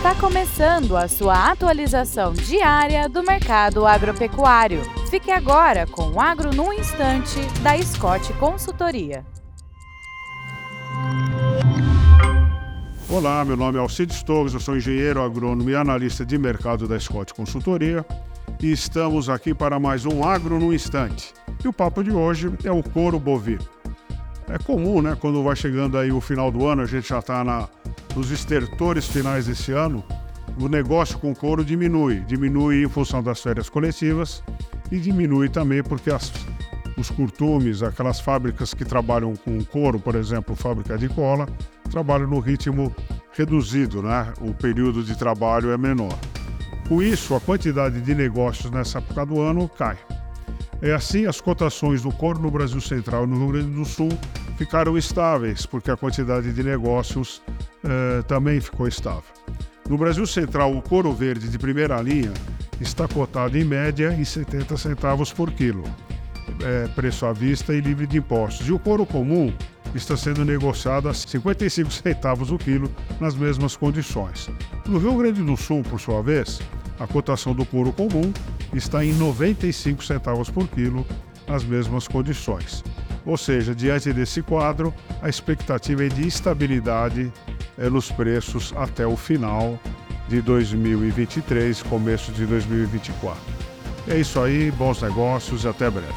Está começando a sua atualização diária do mercado agropecuário. Fique agora com o Agro no Instante, da Scott Consultoria. Olá, meu nome é Alcides Torres, eu sou engenheiro agrônomo e analista de mercado da Scott Consultoria e estamos aqui para mais um Agro no Instante. E o papo de hoje é o couro bovino. É comum, né, quando vai chegando aí o final do ano, a gente já está nos estertores finais desse ano, o negócio com couro diminui. Diminui em função das férias coletivas e diminui também porque as, os curtumes, aquelas fábricas que trabalham com couro, por exemplo, fábrica de cola, trabalham no ritmo reduzido, né? O período de trabalho é menor. Com isso, a quantidade de negócios nessa época do ano cai. É assim, as cotações do couro no Brasil Central e no Rio Grande do Sul ficaram estáveis, porque a quantidade de negócios eh, também ficou estável. No Brasil Central, o couro verde de primeira linha está cotado em média em 70 centavos por quilo, é, preço à vista e livre de impostos. E o couro comum está sendo negociado a 55 centavos o quilo nas mesmas condições. No Rio Grande do Sul, por sua vez, a cotação do couro comum está em 95 centavos por quilo nas mesmas condições. Ou seja, diante desse quadro, a expectativa é de estabilidade nos preços até o final de 2023, começo de 2024. É isso aí, bons negócios e até breve.